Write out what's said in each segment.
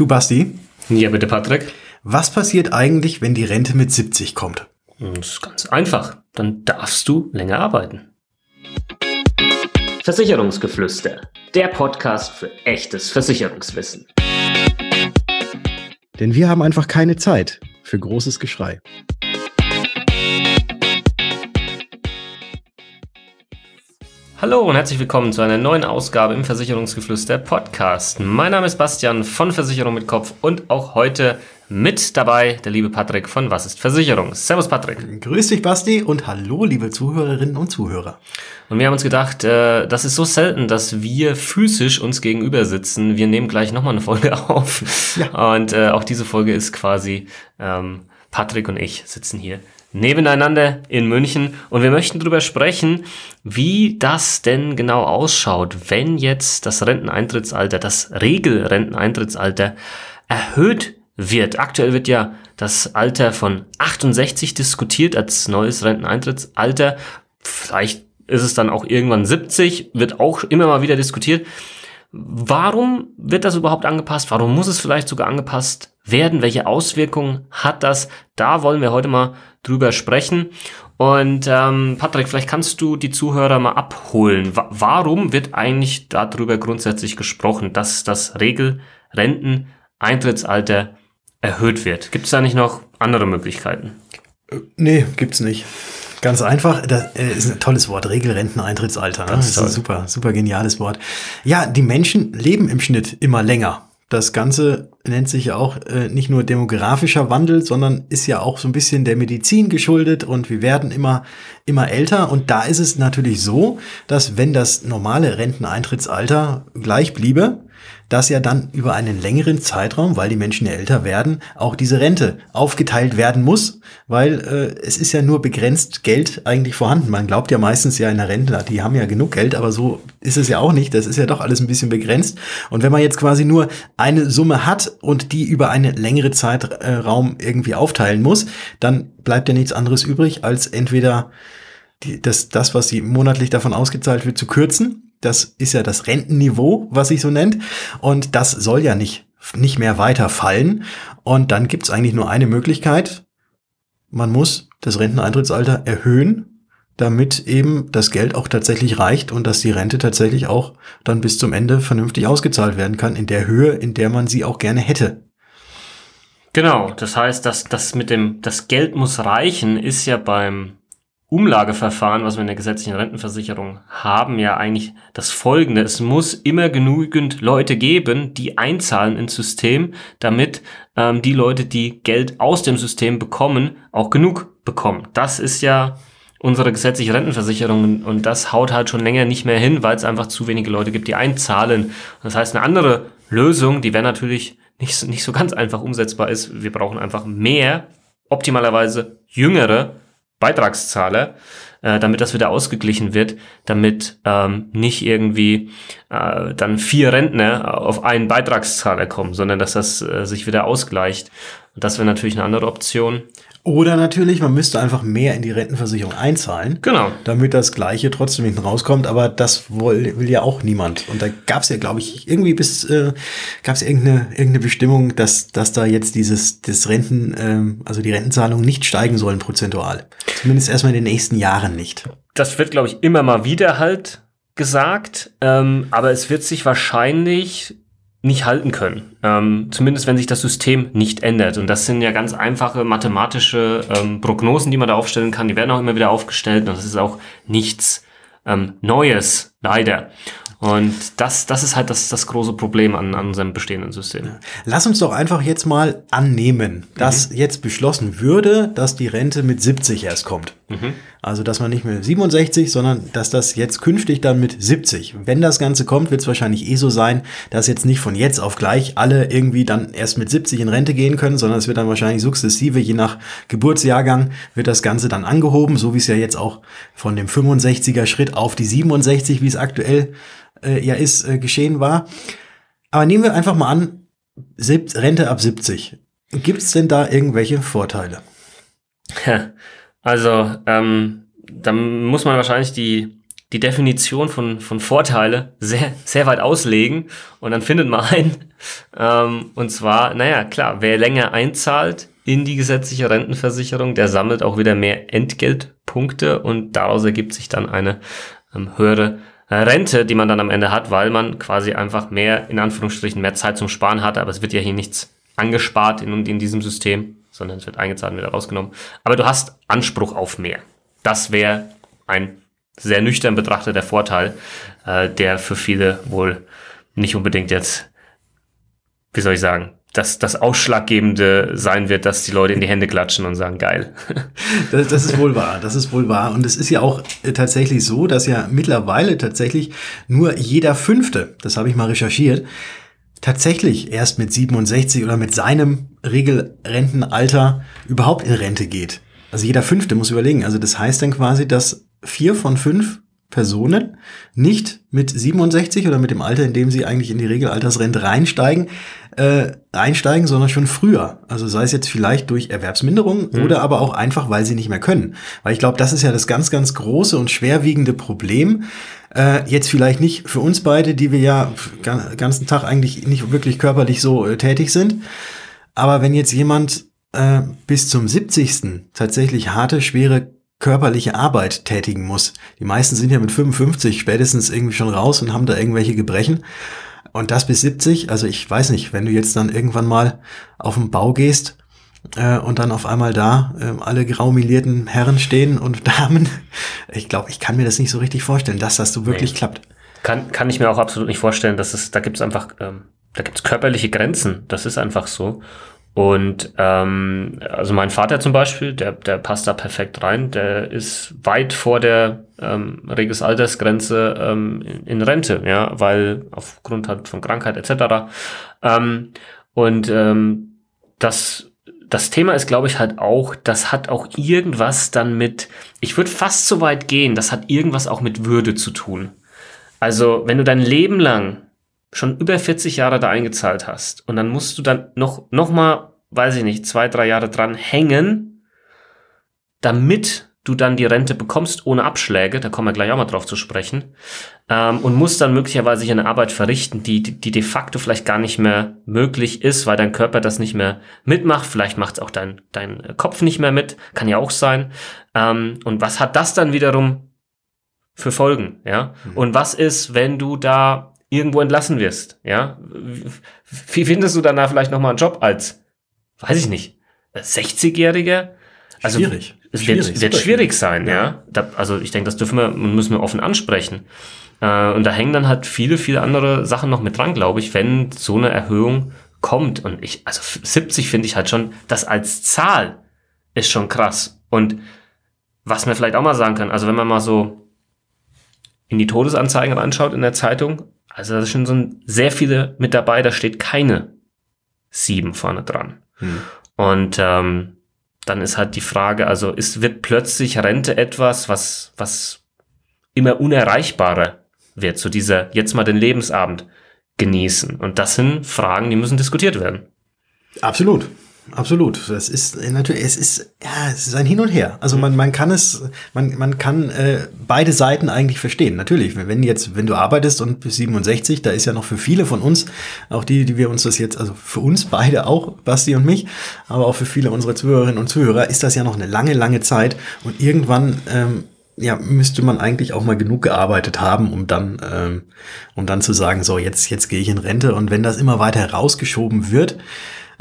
Du Basti? Ja, bitte Patrick. Was passiert eigentlich, wenn die Rente mit 70 kommt? Das ist ganz einfach. Dann darfst du länger arbeiten. Versicherungsgeflüster. Der Podcast für echtes Versicherungswissen. Denn wir haben einfach keine Zeit für großes Geschrei. Hallo und herzlich willkommen zu einer neuen Ausgabe im Versicherungsgeflüster Podcast. Mein Name ist Bastian von Versicherung mit Kopf und auch heute mit dabei der liebe Patrick von Was ist Versicherung? Servus Patrick. Grüß dich Basti und hallo liebe Zuhörerinnen und Zuhörer. Und wir haben uns gedacht, äh, das ist so selten, dass wir physisch uns gegenüber sitzen. Wir nehmen gleich nochmal eine Folge auf. Ja. Und äh, auch diese Folge ist quasi ähm, Patrick und ich sitzen hier nebeneinander in München und wir möchten darüber sprechen, wie das denn genau ausschaut, wenn jetzt das Renteneintrittsalter, das Regelrenteneintrittsalter erhöht wird. Aktuell wird ja das Alter von 68 diskutiert als neues Renteneintrittsalter. Vielleicht ist es dann auch irgendwann 70, wird auch immer mal wieder diskutiert. Warum wird das überhaupt angepasst? Warum muss es vielleicht sogar angepasst werden? Welche Auswirkungen hat das? Da wollen wir heute mal drüber sprechen. Und ähm, Patrick, vielleicht kannst du die Zuhörer mal abholen. Wa warum wird eigentlich darüber grundsätzlich gesprochen, dass das Regelrenteneintrittsalter erhöht wird? Gibt es da nicht noch andere Möglichkeiten? Nee, gibt's nicht. Ganz einfach, das äh, ist ein tolles Wort, Regelrenteneintrittsalter. Ne? Das ist ein super, super geniales Wort. Ja, die Menschen leben im Schnitt immer länger. Das Ganze nennt sich ja auch äh, nicht nur demografischer Wandel, sondern ist ja auch so ein bisschen der Medizin geschuldet und wir werden immer, immer älter. Und da ist es natürlich so, dass wenn das normale Renteneintrittsalter gleich bliebe, dass ja dann über einen längeren Zeitraum, weil die Menschen ja älter werden, auch diese Rente aufgeteilt werden muss, weil äh, es ist ja nur begrenzt Geld eigentlich vorhanden. Man glaubt ja meistens ja in der Rente, die haben ja genug Geld, aber so ist es ja auch nicht. Das ist ja doch alles ein bisschen begrenzt. Und wenn man jetzt quasi nur eine Summe hat und die über einen längeren Zeitraum irgendwie aufteilen muss, dann bleibt ja nichts anderes übrig, als entweder die, das, das, was sie monatlich davon ausgezahlt wird, zu kürzen das ist ja das Rentenniveau, was sich so nennt. Und das soll ja nicht, nicht mehr weiter fallen. Und dann gibt's eigentlich nur eine Möglichkeit. Man muss das Renteneintrittsalter erhöhen, damit eben das Geld auch tatsächlich reicht und dass die Rente tatsächlich auch dann bis zum Ende vernünftig ausgezahlt werden kann, in der Höhe, in der man sie auch gerne hätte. Genau, das heißt, dass das mit dem, das Geld muss reichen, ist ja beim Umlageverfahren, was wir in der gesetzlichen Rentenversicherung haben, ja eigentlich das folgende. Es muss immer genügend Leute geben, die einzahlen ins System, damit ähm, die Leute, die Geld aus dem System bekommen, auch genug bekommen. Das ist ja unsere gesetzliche Rentenversicherung und das haut halt schon länger nicht mehr hin, weil es einfach zu wenige Leute gibt, die einzahlen. Das heißt, eine andere Lösung, die wäre natürlich nicht, nicht so ganz einfach umsetzbar ist, wir brauchen einfach mehr, optimalerweise jüngere Beitragszahler, äh, damit das wieder ausgeglichen wird, damit ähm, nicht irgendwie äh, dann vier Rentner auf einen Beitragszahler kommen, sondern dass das äh, sich wieder ausgleicht. Das wäre natürlich eine andere Option. Oder natürlich, man müsste einfach mehr in die Rentenversicherung einzahlen. Genau. Damit das Gleiche trotzdem hinten rauskommt. Aber das will, will ja auch niemand. Und da gab es ja, glaube ich, irgendwie bis, äh, gab es irgendeine, irgendeine Bestimmung, dass, dass da jetzt dieses, das Renten, ähm, also die Rentenzahlungen nicht steigen sollen prozentual. Zumindest erstmal in den nächsten Jahren nicht. Das wird, glaube ich, immer mal wieder halt gesagt. Ähm, aber es wird sich wahrscheinlich nicht halten können. Ähm, zumindest wenn sich das System nicht ändert. Und das sind ja ganz einfache mathematische ähm, Prognosen, die man da aufstellen kann. Die werden auch immer wieder aufgestellt und das ist auch nichts ähm, Neues, leider. Und das, das ist halt das, das große Problem an, an unserem bestehenden System. Lass uns doch einfach jetzt mal annehmen, dass mhm. jetzt beschlossen würde, dass die Rente mit 70 erst kommt. Mhm. Also, dass man nicht mehr 67, sondern dass das jetzt künftig dann mit 70. Wenn das Ganze kommt, wird es wahrscheinlich eh so sein, dass jetzt nicht von jetzt auf gleich alle irgendwie dann erst mit 70 in Rente gehen können, sondern es wird dann wahrscheinlich sukzessive, je nach Geburtsjahrgang, wird das Ganze dann angehoben, so wie es ja jetzt auch von dem 65er Schritt auf die 67, wie es aktuell äh, ja ist, äh, geschehen war. Aber nehmen wir einfach mal an, Rente ab 70. Gibt es denn da irgendwelche Vorteile? Also, ähm, da muss man wahrscheinlich die die Definition von, von Vorteile sehr, sehr weit auslegen und dann findet man einen. Ähm, und zwar, naja, klar, wer länger einzahlt in die gesetzliche Rentenversicherung, der sammelt auch wieder mehr Entgeltpunkte und daraus ergibt sich dann eine ähm, höhere Rente, die man dann am Ende hat, weil man quasi einfach mehr, in Anführungsstrichen, mehr Zeit zum Sparen hat, aber es wird ja hier nichts angespart in, in diesem System, sondern es wird eingezahlt und wieder rausgenommen. Aber du hast Anspruch auf mehr. Das wäre ein sehr nüchtern betrachteter Vorteil, äh, der für viele wohl nicht unbedingt jetzt, wie soll ich sagen, dass das Ausschlaggebende sein wird, dass die Leute in die Hände klatschen und sagen, geil. Das, das ist wohl wahr, das ist wohl wahr. Und es ist ja auch äh, tatsächlich so, dass ja mittlerweile tatsächlich nur jeder Fünfte, das habe ich mal recherchiert, tatsächlich erst mit 67 oder mit seinem Regelrentenalter überhaupt in Rente geht. Also jeder Fünfte muss überlegen. Also das heißt dann quasi, dass vier von fünf Personen nicht mit 67 oder mit dem Alter, in dem sie eigentlich in die Regelaltersrente reinsteigen, äh, einsteigen, sondern schon früher. Also sei es jetzt vielleicht durch Erwerbsminderung mhm. oder aber auch einfach, weil sie nicht mehr können. Weil ich glaube, das ist ja das ganz, ganz große und schwerwiegende Problem. Äh, jetzt vielleicht nicht für uns beide, die wir ja den ganzen Tag eigentlich nicht wirklich körperlich so äh, tätig sind. Aber wenn jetzt jemand äh, bis zum 70. tatsächlich harte, schwere körperliche Arbeit tätigen muss. Die meisten sind ja mit 55 spätestens irgendwie schon raus und haben da irgendwelche Gebrechen. Und das bis 70, also ich weiß nicht, wenn du jetzt dann irgendwann mal auf den Bau gehst äh, und dann auf einmal da äh, alle graumilierten Herren stehen und Damen, ich glaube, ich kann mir das nicht so richtig vorstellen, dass das so wirklich nee. klappt. Kann, kann ich mir auch absolut nicht vorstellen, dass es, da gibt es einfach, ähm, da gibt es körperliche Grenzen. Das ist einfach so. Und ähm, also mein Vater zum Beispiel, der, der passt da perfekt rein, der ist weit vor der ähm, Regesaltersgrenze ähm, in, Rente, ja, weil aufgrund halt von Krankheit etc. Ähm, und ähm, das, das Thema ist, glaube ich, halt auch, das hat auch irgendwas dann mit, ich würde fast so weit gehen, das hat irgendwas auch mit Würde zu tun. Also, wenn du dein Leben lang schon über 40 Jahre da eingezahlt hast und dann musst du dann noch, noch mal, weiß ich nicht, zwei, drei Jahre dran hängen, damit du dann die Rente bekommst ohne Abschläge, da kommen wir gleich auch mal drauf zu sprechen, ähm, und musst dann möglicherweise hier eine Arbeit verrichten, die, die de facto vielleicht gar nicht mehr möglich ist, weil dein Körper das nicht mehr mitmacht, vielleicht macht es auch dein, dein Kopf nicht mehr mit, kann ja auch sein. Ähm, und was hat das dann wiederum für Folgen, ja? Mhm. Und was ist, wenn du da irgendwo entlassen wirst, ja, wie findest du danach vielleicht nochmal einen Job als, weiß ich nicht, 60-Jähriger? Also, schwierig. Es wird schwierig, wird schwierig sein, ja. ja. Da, also ich denke, das dürfen wir und müssen wir offen ansprechen. Äh, und da hängen dann halt viele, viele andere Sachen noch mit dran, glaube ich, wenn so eine Erhöhung kommt. Und ich, also 70 finde ich halt schon, das als Zahl ist schon krass. Und was man vielleicht auch mal sagen kann, also wenn man mal so in die Todesanzeigen reinschaut in der Zeitung, also da sind schon sehr viele mit dabei, da steht keine sieben vorne dran. Hm. Und ähm, dann ist halt die Frage, also ist, wird plötzlich Rente etwas, was, was immer unerreichbarer wird, so dieser jetzt mal den Lebensabend genießen. Und das sind Fragen, die müssen diskutiert werden. Absolut. Absolut. Das ist natürlich, es ist, ja, es ist ein Hin und Her. Also man, man kann es, man, man kann äh, beide Seiten eigentlich verstehen. Natürlich, wenn jetzt, wenn du arbeitest und bis 67, da ist ja noch für viele von uns, auch die, die wir uns das jetzt, also für uns beide auch, Basti und mich, aber auch für viele unserer Zuhörerinnen und Zuhörer, ist das ja noch eine lange, lange Zeit. Und irgendwann, ähm, ja, müsste man eigentlich auch mal genug gearbeitet haben, um dann, ähm, um dann zu sagen, so, jetzt, jetzt gehe ich in Rente. Und wenn das immer weiter rausgeschoben wird,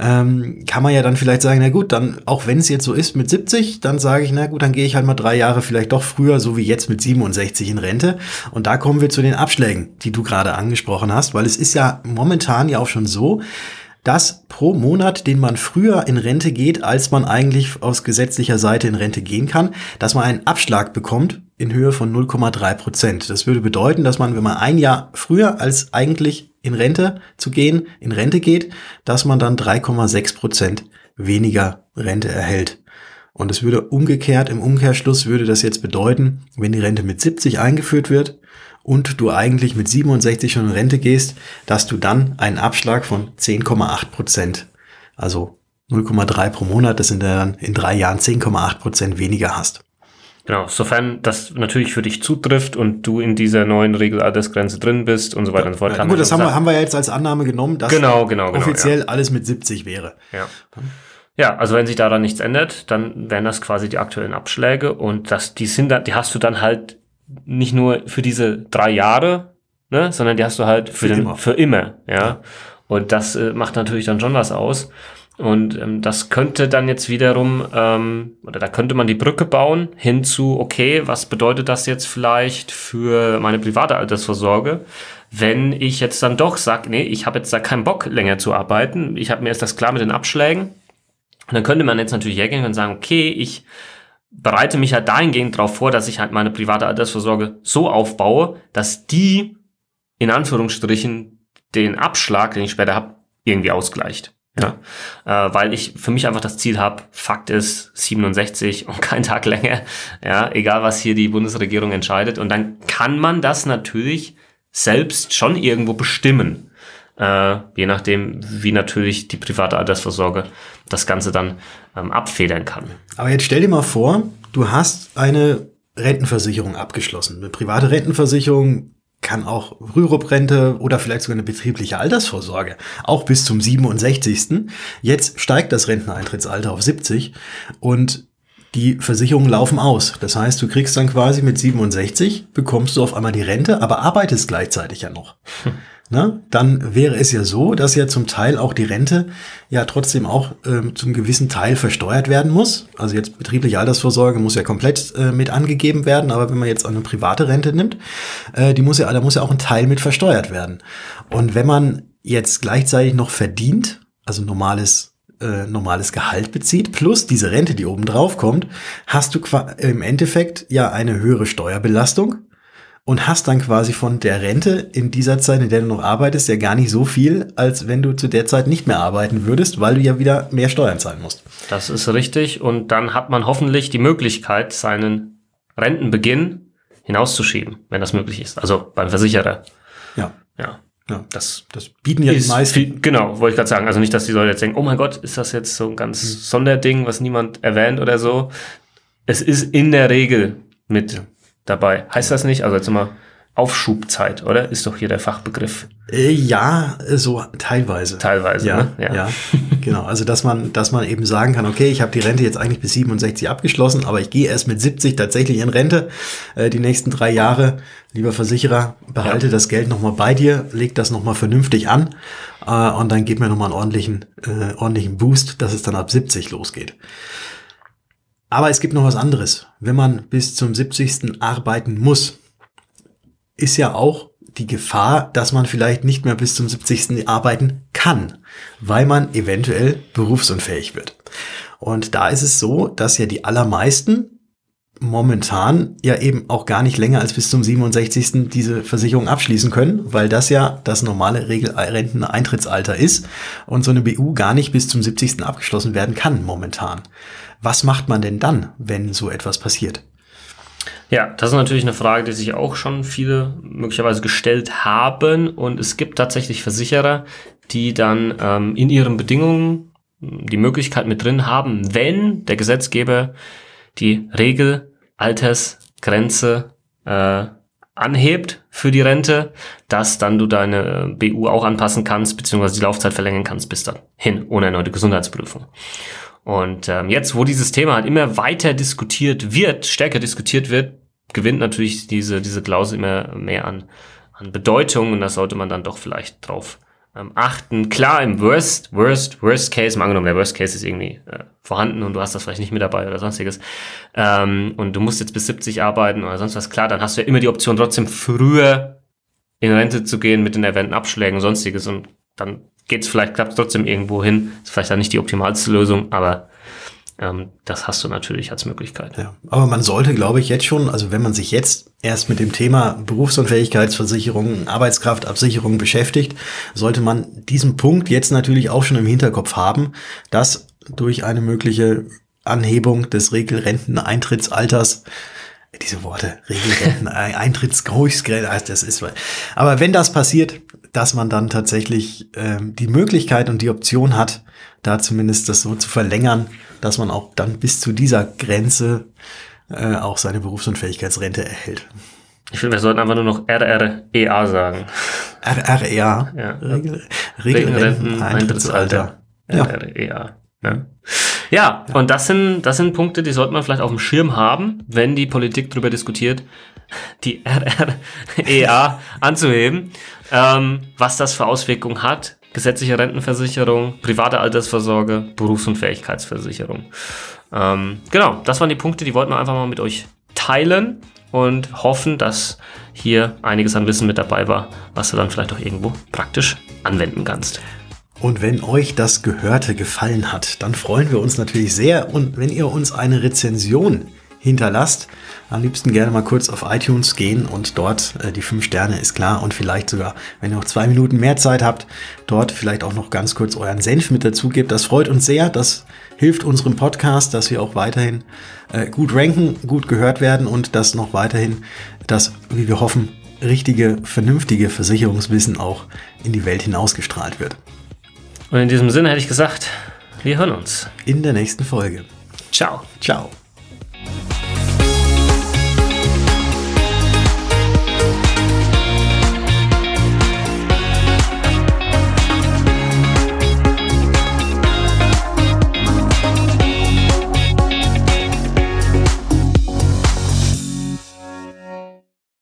ähm, kann man ja dann vielleicht sagen, na gut, dann, auch wenn es jetzt so ist mit 70, dann sage ich, na gut, dann gehe ich halt mal drei Jahre vielleicht doch früher, so wie jetzt mit 67 in Rente. Und da kommen wir zu den Abschlägen, die du gerade angesprochen hast, weil es ist ja momentan ja auch schon so, dass pro Monat, den man früher in Rente geht, als man eigentlich aus gesetzlicher Seite in Rente gehen kann, dass man einen Abschlag bekommt in Höhe von 0,3 Prozent. Das würde bedeuten, dass man, wenn man ein Jahr früher als eigentlich in Rente zu gehen, in Rente geht, dass man dann 3,6 Prozent weniger Rente erhält. Und es würde umgekehrt, im Umkehrschluss würde das jetzt bedeuten, wenn die Rente mit 70 eingeführt wird und du eigentlich mit 67 schon in Rente gehst, dass du dann einen Abschlag von 10,8 Prozent, also 0,3 pro Monat, das sind dann in drei Jahren 10,8 Prozent weniger hast. Genau, sofern das natürlich für dich zutrifft und du in dieser neuen Regelaltersgrenze drin bist und so weiter und so fort. Ja, gut, das haben wir, haben wir jetzt als Annahme genommen, dass genau, genau, genau, offiziell ja. alles mit 70 wäre. Ja. Ja, also wenn sich daran nichts ändert, dann wären das quasi die aktuellen Abschläge und das, die sind dann, die hast du dann halt nicht nur für diese drei Jahre, ne, sondern die hast du halt für, für den, immer. für immer, ja. ja. Und das äh, macht natürlich dann schon was aus. Und ähm, das könnte dann jetzt wiederum, ähm, oder da könnte man die Brücke bauen hinzu, okay, was bedeutet das jetzt vielleicht für meine private Altersvorsorge, wenn ich jetzt dann doch sage, nee, ich habe jetzt da keinen Bock länger zu arbeiten, ich habe mir jetzt das klar mit den Abschlägen. Und dann könnte man jetzt natürlich hergehen und sagen, okay, ich bereite mich halt dahingehend darauf vor, dass ich halt meine private Altersvorsorge so aufbaue, dass die in Anführungsstrichen den Abschlag, den ich später habe, irgendwie ausgleicht. Ja. Äh, weil ich für mich einfach das Ziel habe, Fakt ist 67 und kein Tag länger. Ja, egal was hier die Bundesregierung entscheidet. Und dann kann man das natürlich selbst schon irgendwo bestimmen. Äh, je nachdem, wie natürlich die private Altersvorsorge das Ganze dann ähm, abfedern kann. Aber jetzt stell dir mal vor, du hast eine Rentenversicherung abgeschlossen. Eine private Rentenversicherung kann auch Rürup-Rente oder vielleicht sogar eine betriebliche Altersvorsorge, auch bis zum 67. Jetzt steigt das Renteneintrittsalter auf 70 und die Versicherungen laufen aus. Das heißt, du kriegst dann quasi mit 67, bekommst du auf einmal die Rente, aber arbeitest gleichzeitig ja noch. Hm ne, dann wäre es ja so, dass ja zum Teil auch die Rente ja trotzdem auch ähm, zum gewissen Teil versteuert werden muss. Also jetzt betriebliche Altersvorsorge muss ja komplett äh, mit angegeben werden, aber wenn man jetzt eine private Rente nimmt, äh, die muss ja, da muss ja auch ein Teil mit versteuert werden. Und wenn man jetzt gleichzeitig noch verdient, also normales äh, normales Gehalt bezieht, plus diese Rente, die oben drauf kommt, hast du im Endeffekt ja eine höhere Steuerbelastung und hast dann quasi von der Rente in dieser Zeit, in der du noch arbeitest, ja gar nicht so viel, als wenn du zu der Zeit nicht mehr arbeiten würdest, weil du ja wieder mehr Steuern zahlen musst. Das ist richtig. Und dann hat man hoffentlich die Möglichkeit, seinen Rentenbeginn hinauszuschieben, wenn das möglich ist. Also beim Versicherer. Ja. Ja. Ja, das, das bieten ja die meisten. Viel, genau, wollte ich gerade sagen. Also nicht, dass die Leute jetzt denken, oh mein Gott, ist das jetzt so ein ganz mhm. Sonderding, was niemand erwähnt oder so. Es ist in der Regel mit ja dabei. Heißt das nicht? Also jetzt immer Aufschubzeit, oder? Ist doch hier der Fachbegriff. Äh, ja, so teilweise. Teilweise, ja, ne? ja. ja. genau. Also dass man, dass man eben sagen kann, okay, ich habe die Rente jetzt eigentlich bis 67 abgeschlossen, aber ich gehe erst mit 70 tatsächlich in Rente. Äh, die nächsten drei Jahre, lieber Versicherer, behalte ja. das Geld nochmal bei dir, leg das nochmal vernünftig an äh, und dann gib mir nochmal einen ordentlichen, äh, ordentlichen Boost, dass es dann ab 70 losgeht. Aber es gibt noch was anderes. Wenn man bis zum 70. arbeiten muss, ist ja auch die Gefahr, dass man vielleicht nicht mehr bis zum 70. arbeiten kann, weil man eventuell berufsunfähig wird. Und da ist es so, dass ja die allermeisten momentan ja eben auch gar nicht länger als bis zum 67. diese Versicherung abschließen können, weil das ja das normale Regelrenteneintrittsalter ist und so eine BU gar nicht bis zum 70. abgeschlossen werden kann momentan. Was macht man denn dann, wenn so etwas passiert? Ja, das ist natürlich eine Frage, die sich auch schon viele möglicherweise gestellt haben. Und es gibt tatsächlich Versicherer, die dann ähm, in ihren Bedingungen die Möglichkeit mit drin haben, wenn der Gesetzgeber die Regelaltersgrenze äh, anhebt für die Rente, dass dann du deine BU auch anpassen kannst, beziehungsweise die Laufzeit verlängern kannst bis dann hin, ohne erneute Gesundheitsprüfung. Und ähm, jetzt, wo dieses Thema halt immer weiter diskutiert wird, stärker diskutiert wird, gewinnt natürlich diese, diese Klausel immer mehr an, an Bedeutung und da sollte man dann doch vielleicht drauf ähm, achten. Klar, im Worst, Worst, Worst Case, mal angenommen, der Worst Case ist irgendwie äh, vorhanden und du hast das vielleicht nicht mit dabei oder sonstiges ähm, und du musst jetzt bis 70 arbeiten oder sonst was, klar, dann hast du ja immer die Option, trotzdem früher in Rente zu gehen mit den erwähnten Abschlägen und sonstiges und dann geht's vielleicht, klappt trotzdem irgendwo hin. Ist vielleicht dann nicht die optimalste Lösung, aber ähm, das hast du natürlich als Möglichkeit. Ja, aber man sollte, glaube ich, jetzt schon, also wenn man sich jetzt erst mit dem Thema Berufsunfähigkeitsversicherung, Arbeitskraftabsicherung beschäftigt, sollte man diesen Punkt jetzt natürlich auch schon im Hinterkopf haben, dass durch eine mögliche Anhebung des Regelrenteneintrittsalters diese Worte, Regelrenten, Eintrittsgrenze, das ist, aber wenn das passiert, dass man dann tatsächlich ähm, die Möglichkeit und die Option hat, da zumindest das so zu verlängern, dass man auch dann bis zu dieser Grenze äh, auch seine Berufsunfähigkeitsrente erhält. Ich finde, wir sollten einfach nur noch RREA sagen. RREA? Ja. Regel, Regelrenteneintrittsalter. RREA. Ja. Ja, und das sind, das sind Punkte, die sollte man vielleicht auf dem Schirm haben, wenn die Politik darüber diskutiert, die RREA anzuheben, ähm, was das für Auswirkungen hat. Gesetzliche Rentenversicherung, private Altersvorsorge, Berufsunfähigkeitsversicherung. Ähm, genau, das waren die Punkte, die wollten wir einfach mal mit euch teilen und hoffen, dass hier einiges an Wissen mit dabei war, was du dann vielleicht auch irgendwo praktisch anwenden kannst. Und wenn euch das Gehörte gefallen hat, dann freuen wir uns natürlich sehr und wenn ihr uns eine Rezension hinterlasst, am liebsten gerne mal kurz auf iTunes gehen und dort äh, die fünf Sterne ist klar und vielleicht sogar, wenn ihr noch zwei Minuten mehr Zeit habt, dort vielleicht auch noch ganz kurz euren Senf mit dazu gebt. Das freut uns sehr. Das hilft unserem Podcast, dass wir auch weiterhin äh, gut ranken, gut gehört werden und dass noch weiterhin das, wie wir hoffen, richtige, vernünftige Versicherungswissen auch in die Welt hinausgestrahlt wird. Und in diesem Sinne hätte ich gesagt, wir hören uns. In der nächsten Folge. Ciao. Ciao.